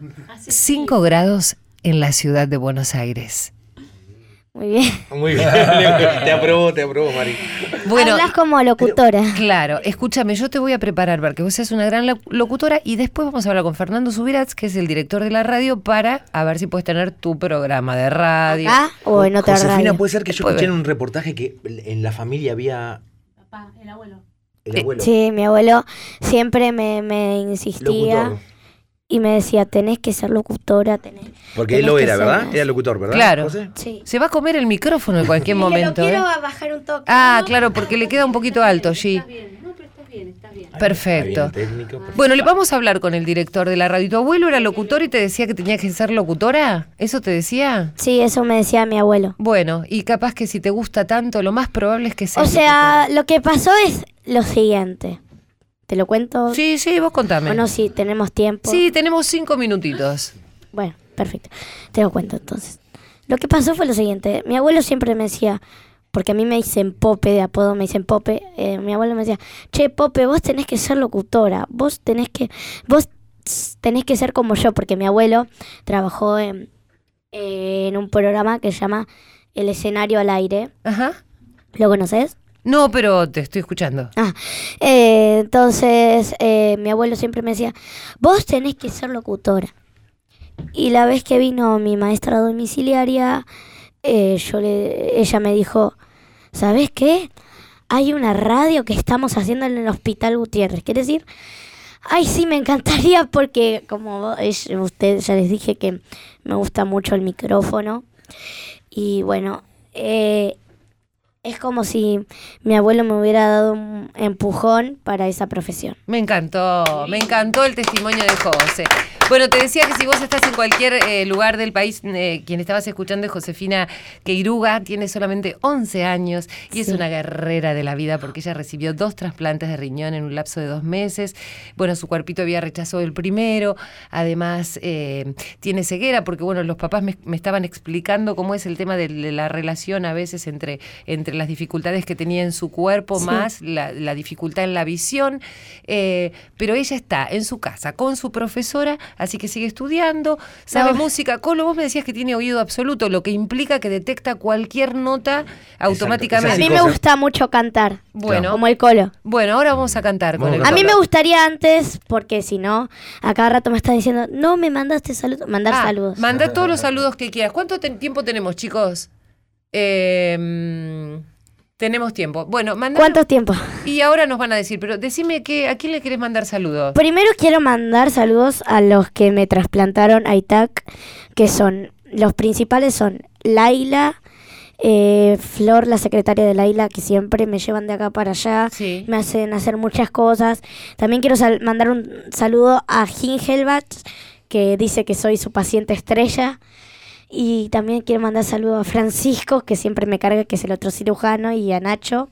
5 grados en la ciudad de Buenos Aires. Muy bien. Muy bien. te aprobó, te aprobó, Mari. Bueno, Hablas como locutora. Claro, escúchame, yo te voy a preparar para que vos seas una gran lo- locutora y después vamos a hablar con Fernando Subirats, que es el director de la radio, para a ver si puedes tener tu programa de radio. ¿Acá o en otra Josefina, radio? puede ser que yo escuché en un reportaje que en la familia había Papá, el abuelo. el abuelo. Sí, mi abuelo siempre me, me insistía locutor. Y me decía, tenés que ser locutora, tenés... Porque él lo que era, ¿verdad? más". Era locutor, ¿verdad? Claro. José? Sí. Se va a comer el micrófono en cualquier momento. Lo quiero ¿eh? bajar un toque. Ah, claro, porque le queda un poquito alto, bien. No, pero estás bien, estás bien. Perfecto. Está bien, técnico, perfecto. Bueno, le vamos a hablar con el director de la radio. ¿Tu abuelo era locutor y te decía que tenía que ser locutora? ¿Eso te decía? Sí, eso me decía mi abuelo. Bueno, y capaz que si te gusta tanto, lo más probable es que sea. O sea, lo que pasó es lo siguiente. ¿Te lo cuento? Sí, sí, vos contame. Bueno, si tenemos tiempo. Sí, tenemos cinco minutitos. Bueno, perfecto. Te lo cuento entonces. Lo que pasó fue lo siguiente. Mi abuelo siempre me decía, porque a mí me dicen Pope, de apodo me dicen Pope, eh, mi abuelo me decía, che, Pope, vos tenés que ser locutora, vos tenés que, vos tenés que ser como yo, porque mi abuelo trabajó en, en un programa que se llama El escenario al aire. Ajá. ¿Lo conoces? No, pero te estoy escuchando. Ah, eh, entonces eh, mi abuelo siempre me decía, vos tenés que ser locutora. Y la vez que vino mi maestra domiciliaria, eh, yo le, ella me dijo, ¿sabes qué? Hay una radio que estamos haciendo en el Hospital Gutiérrez. ¿Quiere decir? Ay, sí, me encantaría porque como vos- ella- usted ya les dije que me gusta mucho el micrófono. Y bueno, eh, es como si mi abuelo me hubiera dado un empujón para esa profesión. Me encantó, me encantó el testimonio de José. Bueno, te decía que si vos estás en cualquier eh, lugar del país, eh, quien estabas escuchando es Josefina Queiruga, tiene solamente 11 años y es una guerrera de la vida porque ella recibió dos trasplantes de riñón en un lapso de dos meses. Bueno, su cuerpito había rechazado el primero, además eh, tiene ceguera porque, bueno, los papás me, me estaban explicando cómo es el tema de la relación a veces entre, entre las dificultades que tenía en su cuerpo Sí. más la, la dificultad en la visión, eh, pero ella está en su casa con su profesora, así que sigue estudiando, sabe No. música. Colo, vos me decías que tiene oído absoluto, lo que implica que detecta cualquier nota automáticamente. A mí me gusta mucho cantar, Bueno, como el colo. bueno, ahora vamos a cantar con el a A mí me gustaría antes, porque si no, a cada rato me está diciendo, no me mandaste saludos, mandar Ah, saludos. Manda todos los saludos que quieras. ¿Cuánto te- tiempo tenemos, chicos? Eh, tenemos tiempo. Bueno, manda. ¿Cuánto tiempo? Y ahora nos van a decir, pero decime que, a quién le querés mandar saludos. Primero quiero mandar saludos a los que me trasplantaron a ITAC, que son, los principales son Laila, eh, Flor, la secretaria de Laila, que siempre me llevan de acá para allá, Sí. me hacen hacer muchas cosas. También quiero mandar un saludo a Gingelbach, que dice que soy su paciente estrella. Y también quiero mandar saludo a Francisco, que siempre me carga, que es el otro cirujano, y a Nacho.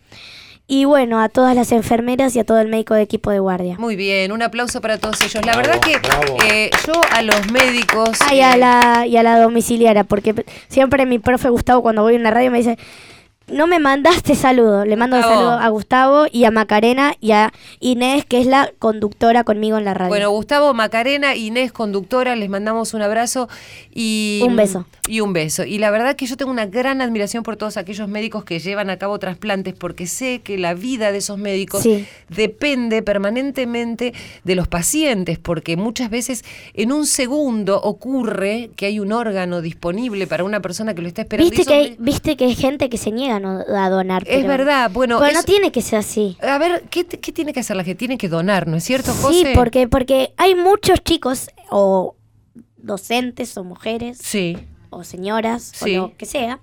Y bueno, a todas las enfermeras y a todo el médico de equipo de guardia. Muy bien, un aplauso para todos ellos. La Bravo, verdad que eh, yo a los médicos. Ah, y a eh, la, y a la domiciliaria, porque siempre mi profe Gustavo cuando voy a una radio me dice, no me mandaste saludo. Le mando un saludo a Gustavo y a Macarena y a Inés, que es la conductora conmigo en la radio. Bueno, Gustavo, Macarena, Inés, conductora, les mandamos un abrazo y Un beso. Y un beso. Y la verdad que yo tengo una gran admiración por todos aquellos médicos que llevan a cabo trasplantes porque sé que la vida de esos médicos Sí. depende permanentemente de los pacientes porque muchas veces en un segundo ocurre que hay un órgano disponible para una persona que lo está esperando. Viste que, hay, viste que hay gente que se niega a donar. Es pero- verdad, bueno, Pero no tiene que ser así. A ver, ¿qué, qué tiene que hacer la gente? Tiene que donar, ¿no es cierto, Sí, José? porque, porque hay muchos chicos o docentes o mujeres Sí. o señoras Sí. o lo que sea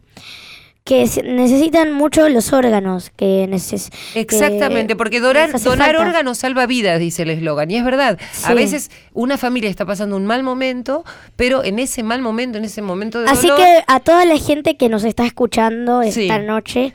que necesitan mucho los órganos que neces Exactamente, que porque donar, donar falta. órganos salva vidas, dice el eslogan. Y es verdad, a veces una familia está pasando un mal momento, pero en ese mal momento, en ese momento de Así dolor... que a toda la gente que nos está escuchando Sí. esta noche,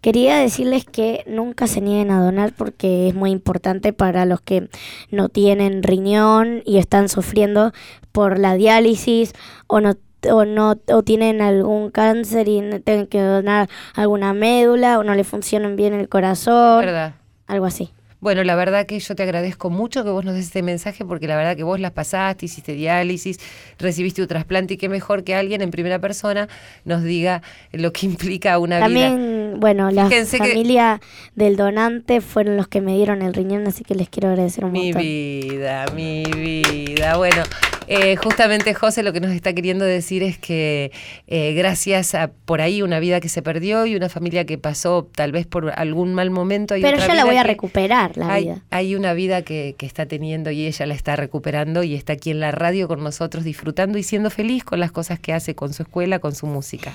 quería decirles que nunca se nieguen a donar porque es muy importante para los que no tienen riñón y están sufriendo por la diálisis o no o no o tienen algún cáncer y tienen que donar alguna médula o no le funcionan bien el corazón, verdad. algo así. Bueno, la verdad que yo te agradezco mucho que vos nos des este mensaje porque la verdad que vos las pasaste, hiciste diálisis, recibiste un trasplante y qué mejor que alguien en primera persona nos diga lo que implica una vida. También, bueno, la que- familia del donante fueron los que me dieron el riñón, así que les quiero agradecer un Mi montón. vida, mi vida. Bueno, eh, justamente José lo que nos está queriendo decir es que eh, gracias a por ahí una vida que se perdió y una familia que pasó tal vez por algún mal momento. Hay Pero yo la voy a recuperar, la hay, vida. hay una vida que, que está teniendo y ella la está recuperando y está aquí en la radio con nosotros disfrutando y siendo feliz con las cosas que hace, con su escuela, con su música.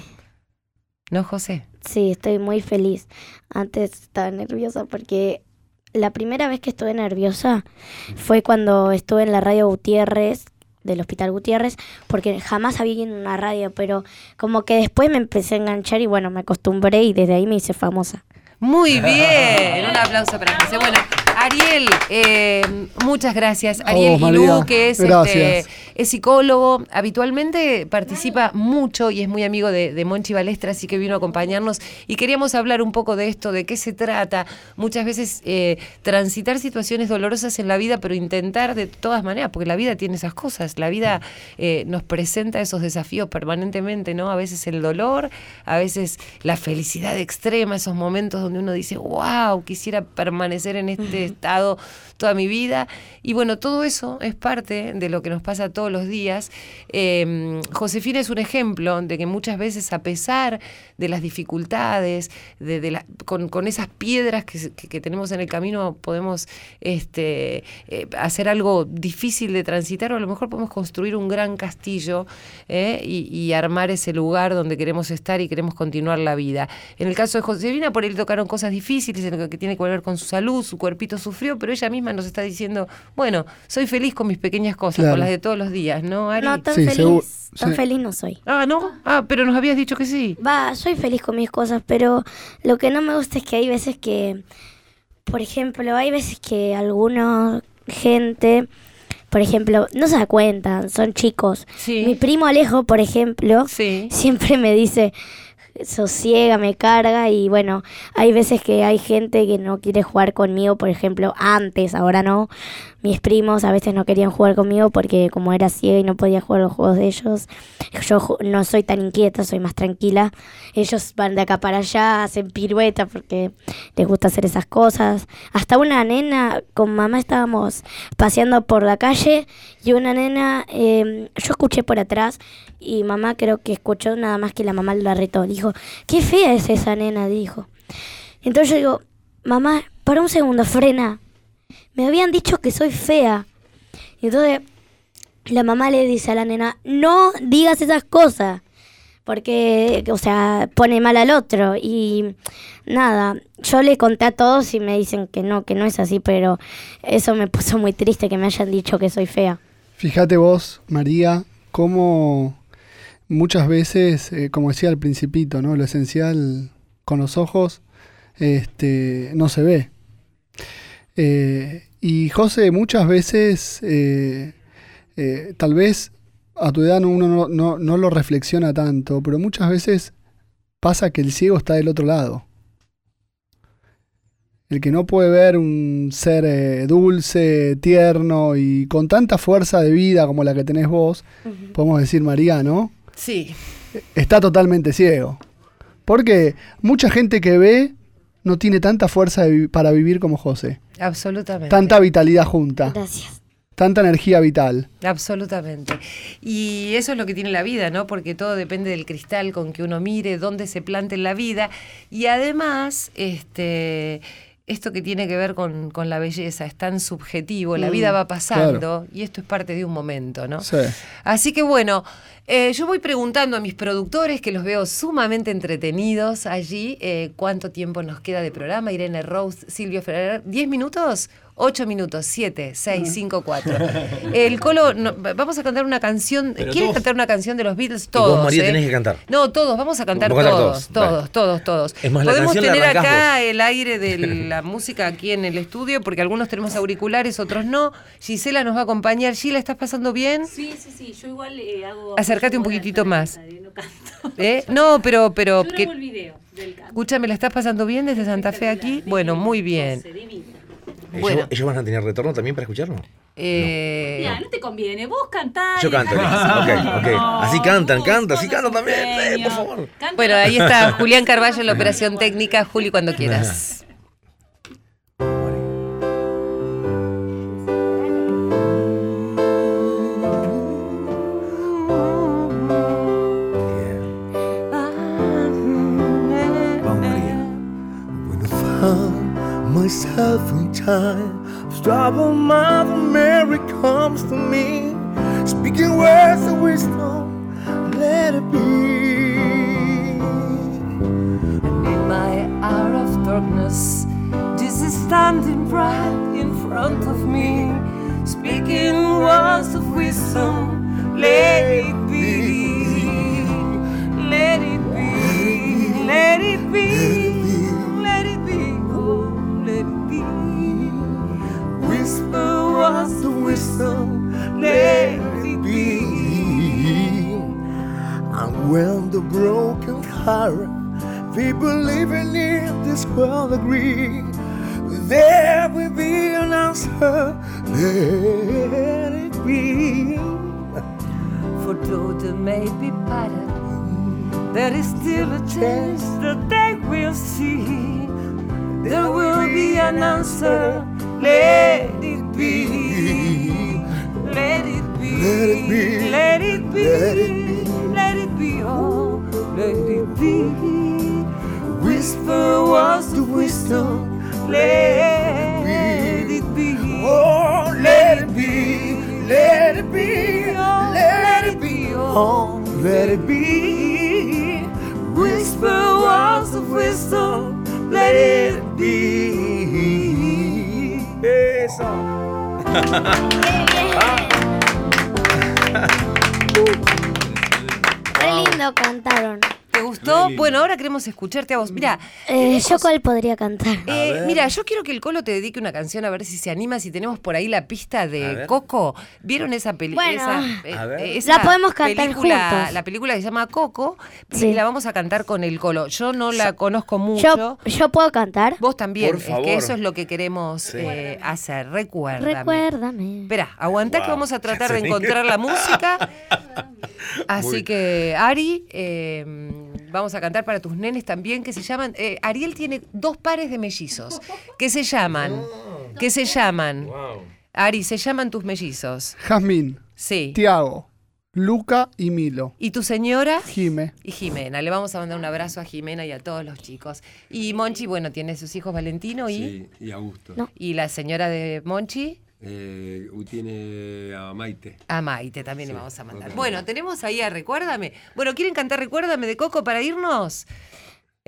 ¿No, José? Sí, estoy muy feliz. Antes estaba nerviosa porque la primera vez que estuve nerviosa fue cuando estuve en la radio Gutiérrez, del Hospital Gutiérrez, porque jamás había ido en una radio, pero como que después me empecé a enganchar y bueno, me acostumbré y desde ahí me hice famosa. Muy bien, un aplauso para José. Bueno, Ariel, eh, muchas gracias. Ariel María. que es, este, es psicólogo, habitualmente participa mucho y es muy amigo de, de Monchi Balestra, así que vino a acompañarnos y queríamos hablar un poco de esto, de qué se trata. Muchas veces eh, transitar situaciones dolorosas en la vida, pero intentar de todas maneras, porque la vida tiene esas cosas, la vida eh, nos presenta esos desafíos permanentemente, ¿no? A veces el dolor, a veces la felicidad extrema, esos momentos donde uno dice, wow, quisiera permanecer en este estado toda mi vida. Y bueno, todo eso es parte de lo que nos pasa todos los días. Eh, Josefina es un ejemplo de que muchas veces, a pesar de las dificultades, de, con, con esas piedras que- que tenemos en el camino, podemos este, eh, hacer algo difícil de transitar o a lo mejor podemos construir un gran castillo eh, y, y armar ese lugar donde queremos estar y queremos continuar la vida. En el caso de Josefina, por él tocaron cosas difíciles en lo que tiene que ver con su salud, su cuerpito sufrió, pero ella misma nos está diciendo, bueno, soy feliz con mis pequeñas cosas, Claro. con las de todos los días, ¿no, Ari? No, tan Sí, feliz, seguro- tan sí. feliz no soy. Ah, ¿no? Ah, pero nos habías dicho que sí. Va, soy feliz con mis cosas, pero lo que no me gusta es que hay veces que, por ejemplo, hay veces que alguna gente, por ejemplo, no se da cuenta, son chicos. Sí. Mi primo Alejo, por ejemplo, Sí. siempre me dice, sosiega, me carga y bueno, hay veces que hay gente que no quiere jugar conmigo, por ejemplo, antes, ahora no. Mis primos a veces no querían jugar conmigo porque como era ciega y no podía jugar los juegos de ellos, yo no soy tan inquieta, soy más tranquila. Ellos van de acá para allá, hacen piruetas porque les gusta hacer esas cosas. Hasta una nena, con mamá estábamos paseando por la calle y una nena, eh, yo escuché por atrás y mamá creo que escuchó nada más que la mamá la retó. Dijo, qué fea es esa nena, dijo. Entonces yo digo, mamá, para un segundo, frena. Me habían dicho que soy fea. Y entonces la mamá le dice a la nena, no digas esas cosas. Porque, o sea, pone mal al otro. Y nada, yo le conté a todos y me dicen que no, que no es así, pero eso me puso muy triste que me hayan dicho que soy fea. Fíjate vos, María, cómo muchas veces, eh, como decía al principito, ¿no? Lo esencial con los ojos este, no se ve. Eh, y José, muchas veces, eh, eh, tal vez a tu edad uno no, no- no lo reflexiona tanto, pero muchas veces pasa que el ciego está del otro lado. El que no puede ver un ser eh, dulce, tierno y con tanta fuerza de vida como la que tenés vos, podemos decir María, ¿no? Sí. Está totalmente ciego. Porque mucha gente que ve no tiene tanta fuerza vi- para vivir como José. Absolutamente. Tanta vitalidad junta. Gracias. Tanta energía vital. Absolutamente. Y eso es lo que tiene la vida, ¿no? Porque todo depende del cristal con que uno mire, dónde se plante en la vida. Y además, este. Esto que tiene que ver con, con la belleza es tan subjetivo, la Mm, vida va pasando claro. y esto es parte de un momento, ¿no? Sí. Así que bueno, eh, yo voy preguntando a mis productores, que los veo sumamente entretenidos allí, eh, cuánto tiempo nos queda de programa. Irene Rose, Silvio Ferrer, ¿10 minutos? 8 minutos, 7, 6, 5, 4. El Colo, no, vamos a cantar una canción. Pero ¿Quieren todos- cantar una canción de los Beatles? Todos. vos, María, ¿eh? tenés que cantar. No, todos, vamos a cantar todos, todos, todos, todos, todos. Es más, la Podemos la tener acá vos. el aire de la música aquí en el estudio, porque algunos tenemos auriculares, otros no. Gisela nos va a acompañar. Gila, ¿estás pasando bien? Sí, sí, sí. Yo igual eh, hago. Acércate un poquitito más. no canto. ¿Eh? No, pero, pero Yo que- grabo el video del canto. escúchame, ¿la estás pasando bien desde Santa Fe aquí? Bueno, muy bien. ¿Ellos, Bueno. ¿Ellos van a tener retorno también para escucharlo? Eh, Mira, no te conviene, vos cantás. Yo canto, dejá- ok, ok. No, Así cantan, vos cantan, sí con cantan esos también, eh, por favor. Canta Bueno, ahí está Julián Carballo en la operación técnica. Juli, cuando quieras. myself in time, trouble Mother Mary comes to me, speaking words of wisdom, let it be. And in my hour of darkness, Jesus is standing right in front of me, speaking words of wisdom. Let broken people living in this world agree, there will be an answer. Let it be. For though they may be parted, there is still a chance that they will see. There will be an answer. Let it be. Let it be. Let it be. Let it be. Let it be. Let it be. Oh, let it be. Whisper words of wisdom. Let it be. Oh, let it be. Let it be. Oh, Let it be. Oh, let it be. Whisper words of wisdom. Let it be. Eso. Qué lindo cantaron. ¿Te gustó? Bueno, ahora queremos escucharte a vos. Mira, Eh, ¿Yo cuál podría cantar? eh, mira, yo quiero que el Colo te dedique una canción a ver si se anima, si tenemos por ahí la pista de. Coco. ¿Vieron esa película? Bueno. A ver. La podemos cantar película, juntos. La película que se llama Coco Sí. y la vamos a cantar con el Colo. Yo no la conozco mucho. ¿Yo, ¿Yo puedo cantar? Vos también, Por es favor. que eso es lo que queremos eh, hacer. Recuérdame. Recuérdame. Espera, aguantá que Wow. vamos a tratar de encontrar la música. Así Muy- que, Ari, eh, vamos a cantar para tus nenes también, que se llaman. eh, Ariel tiene dos pares de mellizos, que se llaman. Que se llaman. Ari, se llaman tus mellizos. Jazmín, Sí. Tiago, Luca y Milo. ¿Y tu señora? Jime. Y Jimena. Le vamos a mandar un abrazo a Jimena y a todos los chicos. Y Monchi, bueno, tiene sus hijos Valentino y. Sí, y Augusto. No. Y la señora de Monchi. Eh, tiene a Maite. A Maite también le vamos a mandar. Bueno, tenemos ahí a Recuérdame. Bueno, ¿quieren cantar Recuérdame de Coco para irnos?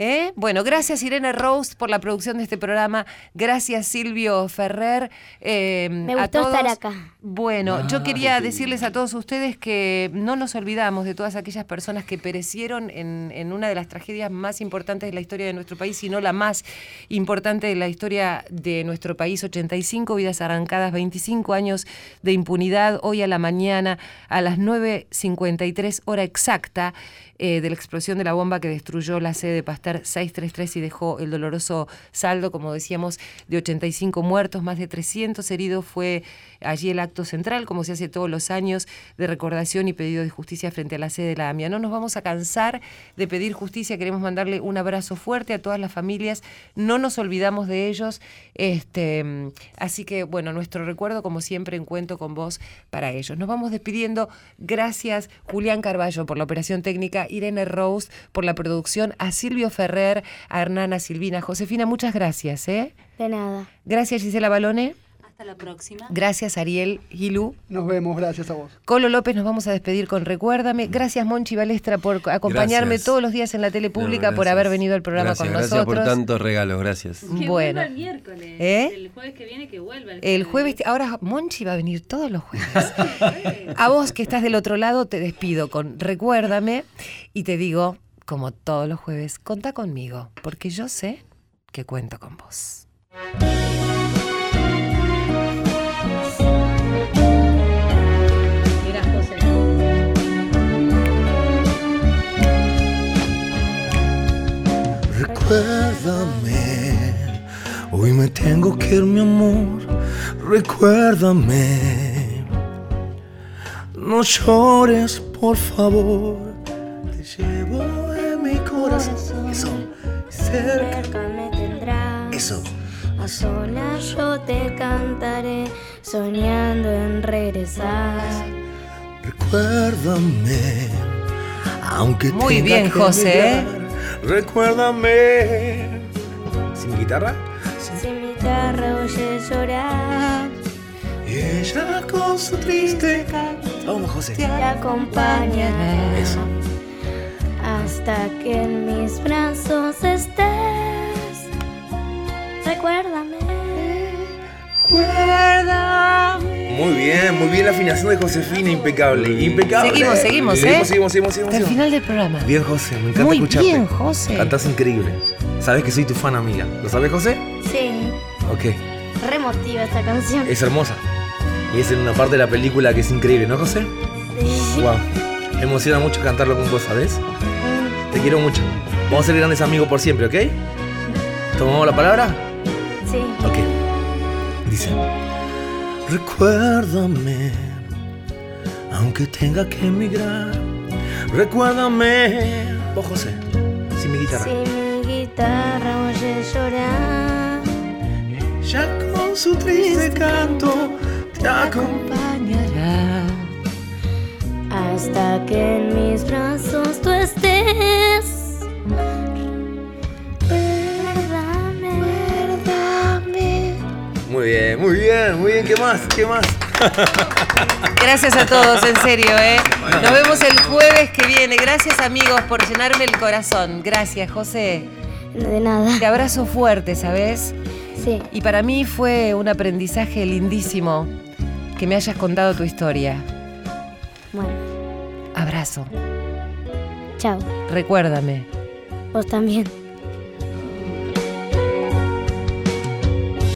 ¿Eh? Bueno, gracias Irene Rose por la producción de este programa. Gracias Silvio Ferrer. Eh, Me a gustó estar acá. Bueno, yo Ah, quería decirles a todos ustedes que no nos olvidamos de todas aquellas personas que perecieron en, en una de las tragedias más importantes de la historia de nuestro país, si no la más importante de la historia de nuestro país. 85 vidas arrancadas, 25 años de impunidad. Hoy a la mañana, a las 9.53 hora exacta, eh, de la explosión de la bomba que destruyó la sede de Pasteur 633 y dejó el doloroso saldo, como decíamos, de 85 muertos, más de 300 heridos. Fue allí el acto central, como se hace todos los años, de recordación y pedido de justicia frente a la sede de la AMIA. No nos vamos a cansar de pedir justicia, queremos mandarle un abrazo fuerte a todas las familias, no nos olvidamos de ellos, este, así que bueno, nuestro recuerdo como siempre en cuento con vos para ellos. Nos vamos despidiendo, gracias Julián Carballo por la operación técnica, Irene Rose por la producción, a Silvio Ferrer, a Hernana Silvina, Josefina, muchas gracias. ¿eh? De nada. Gracias Gisela Balone, Hasta la próxima. gracias Ariel Gilú. Nos vemos, gracias a vos. Colo López, nos vamos a despedir con Recuérdame. Gracias, Monchi Balestra, por acompañarme Gracias. todos los días en la tele pública, No, por gracias. haber venido al programa gracias, con gracias nosotros. por tantos regalos, gracias. Que Bueno, vuelva el miércoles. ¿Eh? El jueves que viene que vuelva. el jueves, ahora Monchi va a venir todos los jueves. a vos que estás del otro lado, te despido con Recuérdame y te digo, como todos los jueves, contá conmigo, porque yo sé que cuento con vos. Recuérdame, hoy me tengo que ir, mi amor. Recuérdame, no llores, por favor. Te llevo en mi corazón. Eso, cerca. Cerca me tendrás. Eso. A solas yo te cantaré, soñando en regresar. Recuérdame, aunque Muy tenga bien, que José, ¿eh? Recuérdame. ¿Sin guitarra? Si mi guitarra oye llorar, Y ella con su triste canto Vamos, José. te acompañará. Eso. Hasta que en mis brazos estés. Recuérdame. Muy bien, muy bien la afinación de Josefina, impecable, impecable. Seguimos, seguimos, ¿eh? Seguimos, seguimos, seguimos, seguimos. Hasta el final del programa. Bien, José, me encanta Muy escucharte. bien, José. Cantás increíble. Sabes que soy tu fan, amiga. ¿Lo sabes, José? Sí, Ok. re emotiva esta canción. Es hermosa. Y es en una parte de la película que es increíble, ¿no, José? Sí. Wow. Me emociona mucho cantarlo con vos, ¿sabes? Te quiero mucho. Vamos a ser grandes amigos por siempre, ¿ok? ¿Tomamos la palabra? Sí. Ok. Dice. Recuérdame, aunque tenga que emigrar. Recuérdame. Vos, José. Sin mi guitarra. Si mi guitarra oye llorar, Ya con su triste canto te acompañará. hasta que en mis brazos tú estés. Muy bien, muy bien, muy bien. ¿Qué más? ¿Qué más? Gracias a todos, en serio, ¿eh? Nos vemos el jueves que viene. Gracias, amigos, por llenarme el corazón. Gracias, José. De nada. Te abrazo fuerte, ¿sabes? Sí. Y para mí fue un aprendizaje lindísimo que me hayas contado tu historia. Bueno, Abrazo. chao. Recuérdame. Vos también.